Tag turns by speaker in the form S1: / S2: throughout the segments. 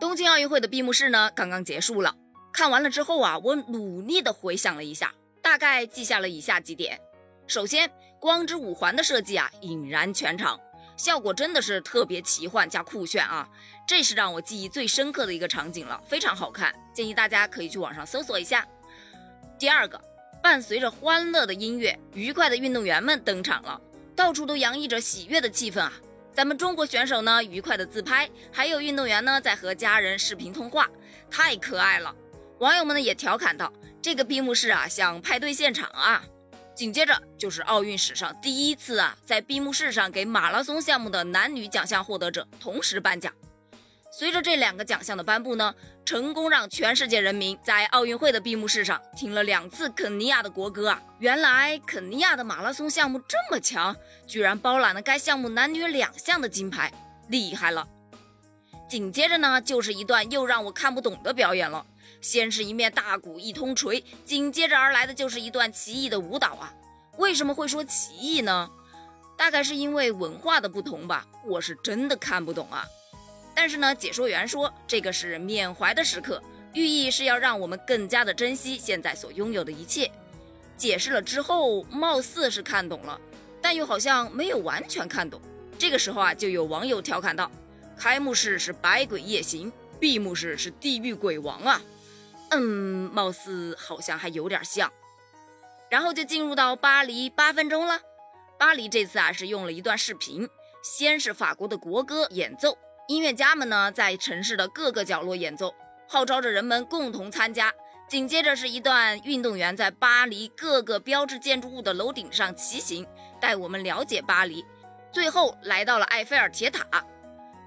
S1: 东京奥运会的闭幕式呢，刚刚结束了。看完了之后啊，我努力的回想了一下，大概记下了以下几点。首先，光之五环的设计啊，引燃全场，效果真的是特别奇幻加酷炫啊！这是让我记忆最深刻的一个场景了，非常好看，建议大家可以去网上搜索一下。第二个，伴随着欢乐的音乐，愉快的运动员们登场了，到处都洋溢着喜悦的气氛啊！咱们中国选手呢，愉快的自拍，还有运动员呢，在和家人视频通话，太可爱了。网友们呢也调侃道：“这个闭幕式啊，像派对现场啊。”紧接着就是奥运史上第一次啊，在闭幕式上给马拉松项目的男女奖项获得者同时颁奖。随着这两个奖项的颁布呢，成功让全世界人民在奥运会的闭幕式上听了两次肯尼亚的国歌啊！原来肯尼亚的马拉松项目这么强，居然包揽了该项目男女两项的金牌，厉害了！紧接着呢，就是一段又让我看不懂的表演了。先是一面大鼓一通锤，紧接着而来的就是一段奇异的舞蹈啊！为什么会说奇异呢？大概是因为文化的不同吧，我是真的看不懂啊。但是呢，解说员说这个是缅怀的时刻，寓意是要让我们更加的珍惜现在所拥有的一切。解释了之后，貌似是看懂了，但又好像没有完全看懂。这个时候啊，就有网友调侃道。开幕式是百鬼夜行，闭幕式是地狱鬼王啊！嗯，貌似好像还有点像。然后就进入到巴黎八分钟了。巴黎这次啊是用了一段视频，先是法国的国歌演奏，音乐家们呢在城市的各个角落演奏，号召着人们共同参加。紧接着是一段运动员在巴黎各个标志建筑物的楼顶上骑行，带我们了解巴黎。最后来到了埃菲尔铁塔。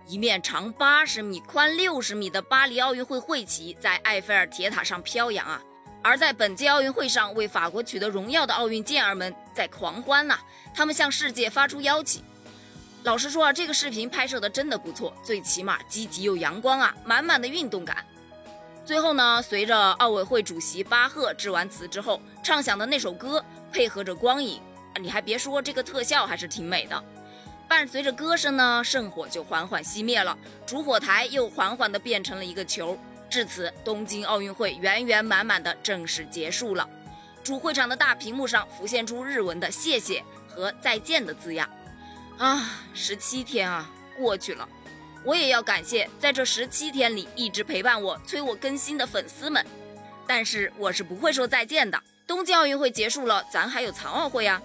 S1: 一面长八十米、宽六十米的巴黎奥运会会旗在埃菲尔铁塔上飘扬啊！而在本届奥运会上为法国取得荣耀的奥运健儿们在狂欢呐，他们向世界发出邀请。老实说啊，这个视频拍摄的真的不错，最起码积极又阳光啊，满满的运动感。最后呢，随着奥委会主席巴赫致完词之后，唱响的那首歌配合着光影，你还别说，这个特效还是挺美的。伴随着歌声呢，圣火就缓缓熄灭了，主火台又缓缓地变成了一个球。至此，东京奥运会圆圆满满的正式结束了。主会场的大屏幕上浮现出日文的“谢谢”和“再见”的字样。啊，十七天啊，过去了，我也要感谢在这十七天里一直陪伴我、催我更新的粉丝们。但是我是不会说再见的。东京奥运会结束了，咱还有残奥会呀。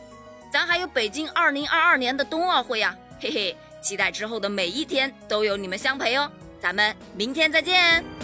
S1: 咱还有北京二零二二年的冬奥会呀，嘿嘿，期待之后的每一天都有你们相陪哦，咱们明天再见。